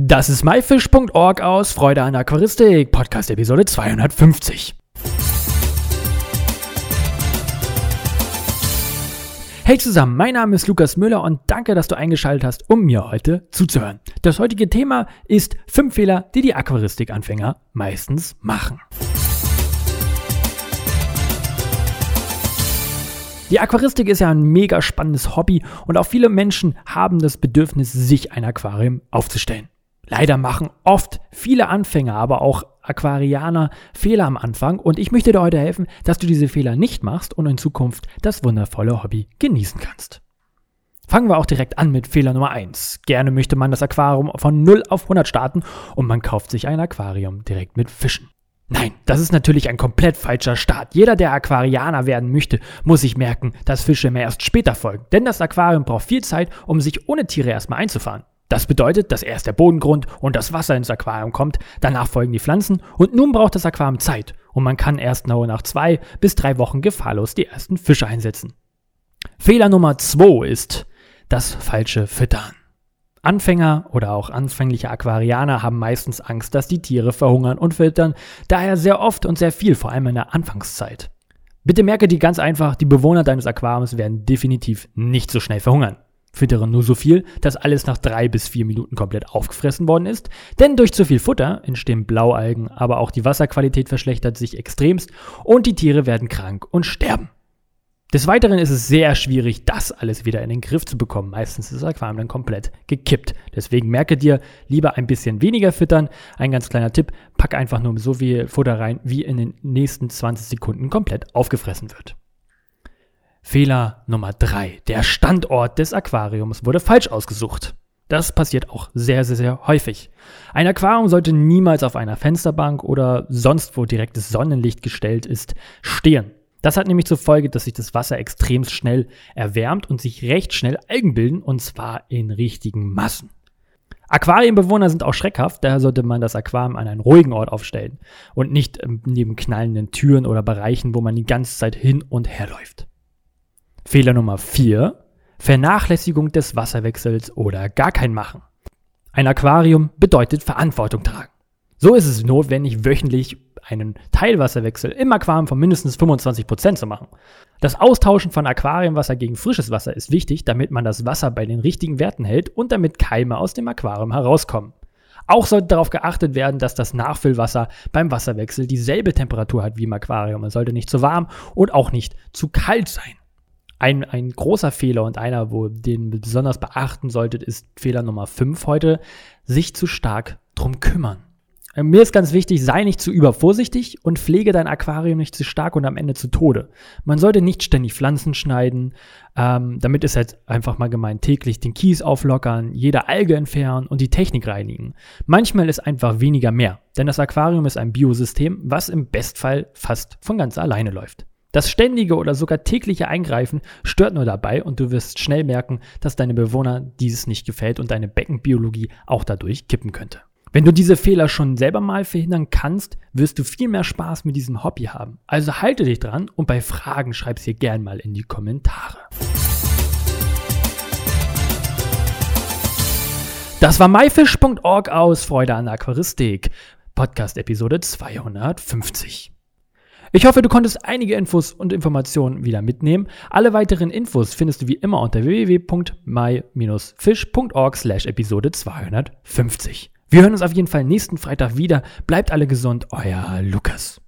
Das ist myfish.org aus Freude an Aquaristik, Podcast Episode 250. Hey zusammen, mein Name ist Lukas Müller und danke, dass du eingeschaltet hast, um mir heute zuzuhören. Das heutige Thema ist fünf Fehler, die die Aquaristik-Anfänger meistens machen. Die Aquaristik ist ja ein mega spannendes Hobby und auch viele Menschen haben das Bedürfnis, sich ein Aquarium aufzustellen. Leider machen oft viele Anfänger, aber auch Aquarianer Fehler am Anfang und ich möchte dir heute helfen, dass du diese Fehler nicht machst und in Zukunft das wundervolle Hobby genießen kannst. Fangen wir auch direkt an mit Fehler Nummer 1. Gerne möchte man das Aquarium von 0 auf 100 starten und man kauft sich ein Aquarium direkt mit Fischen. Nein, das ist natürlich ein komplett falscher Start. Jeder, der Aquarianer werden möchte, muss sich merken, dass Fische mehr erst später folgen. Denn das Aquarium braucht viel Zeit, um sich ohne Tiere erstmal einzufahren. Das bedeutet, dass erst der Bodengrund und das Wasser ins Aquarium kommt, danach folgen die Pflanzen und nun braucht das Aquarium Zeit und man kann erst nach zwei bis drei Wochen gefahrlos die ersten Fische einsetzen. Fehler Nummer zwei ist das falsche Füttern. Anfänger oder auch anfängliche Aquarianer haben meistens Angst, dass die Tiere verhungern und filtern, daher sehr oft und sehr viel, vor allem in der Anfangszeit. Bitte merke dir ganz einfach, die Bewohner deines Aquariums werden definitiv nicht so schnell verhungern. Füttere nur so viel, dass alles nach drei bis vier Minuten komplett aufgefressen worden ist, denn durch zu viel Futter entstehen Blaualgen, aber auch die Wasserqualität verschlechtert sich extremst und die Tiere werden krank und sterben. Des Weiteren ist es sehr schwierig, das alles wieder in den Griff zu bekommen. Meistens ist das Aquarium dann komplett gekippt. Deswegen merke dir, lieber ein bisschen weniger füttern. Ein ganz kleiner Tipp, pack einfach nur so viel Futter rein, wie in den nächsten 20 Sekunden komplett aufgefressen wird. Fehler Nummer drei: Der Standort des Aquariums wurde falsch ausgesucht. Das passiert auch sehr, sehr, sehr häufig. Ein Aquarium sollte niemals auf einer Fensterbank oder sonst wo direktes Sonnenlicht gestellt ist, stehen. Das hat nämlich zur Folge, dass sich das Wasser extrem schnell erwärmt und sich recht schnell Algen bilden, und zwar in richtigen Massen. Aquarienbewohner sind auch schreckhaft, daher sollte man das Aquarium an einen ruhigen Ort aufstellen und nicht ähm, neben knallenden Türen oder Bereichen, wo man die ganze Zeit hin und her läuft. Fehler Nummer 4. Vernachlässigung des Wasserwechsels oder gar kein Machen. Ein Aquarium bedeutet Verantwortung tragen. So ist es notwendig, wöchentlich einen Teilwasserwechsel im Aquarium von mindestens 25% zu machen. Das Austauschen von Aquariumwasser gegen frisches Wasser ist wichtig, damit man das Wasser bei den richtigen Werten hält und damit Keime aus dem Aquarium herauskommen. Auch sollte darauf geachtet werden, dass das Nachfüllwasser beim Wasserwechsel dieselbe Temperatur hat wie im Aquarium. Es sollte nicht zu warm und auch nicht zu kalt sein. Ein, ein großer Fehler und einer, wo den besonders beachten solltet, ist Fehler Nummer 5 heute, sich zu stark drum kümmern. Äh, mir ist ganz wichtig, sei nicht zu übervorsichtig und pflege dein Aquarium nicht zu stark und am Ende zu Tode. Man sollte nicht ständig Pflanzen schneiden, ähm, damit ist jetzt einfach mal gemeint täglich den Kies auflockern, jede Alge entfernen und die Technik reinigen. Manchmal ist einfach weniger mehr, denn das Aquarium ist ein Biosystem, was im Bestfall fast von ganz alleine läuft. Das ständige oder sogar tägliche Eingreifen stört nur dabei und du wirst schnell merken, dass deine Bewohner dieses nicht gefällt und deine Beckenbiologie auch dadurch kippen könnte. Wenn du diese Fehler schon selber mal verhindern kannst, wirst du viel mehr Spaß mit diesem Hobby haben. Also halte dich dran und bei Fragen schreib sie gern mal in die Kommentare. Das war myfish.org aus Freude an Aquaristik. Podcast Episode 250. Ich hoffe, du konntest einige Infos und Informationen wieder mitnehmen. Alle weiteren Infos findest du wie immer unter www.my-fish.org slash Episode 250. Wir hören uns auf jeden Fall nächsten Freitag wieder. Bleibt alle gesund, euer Lukas.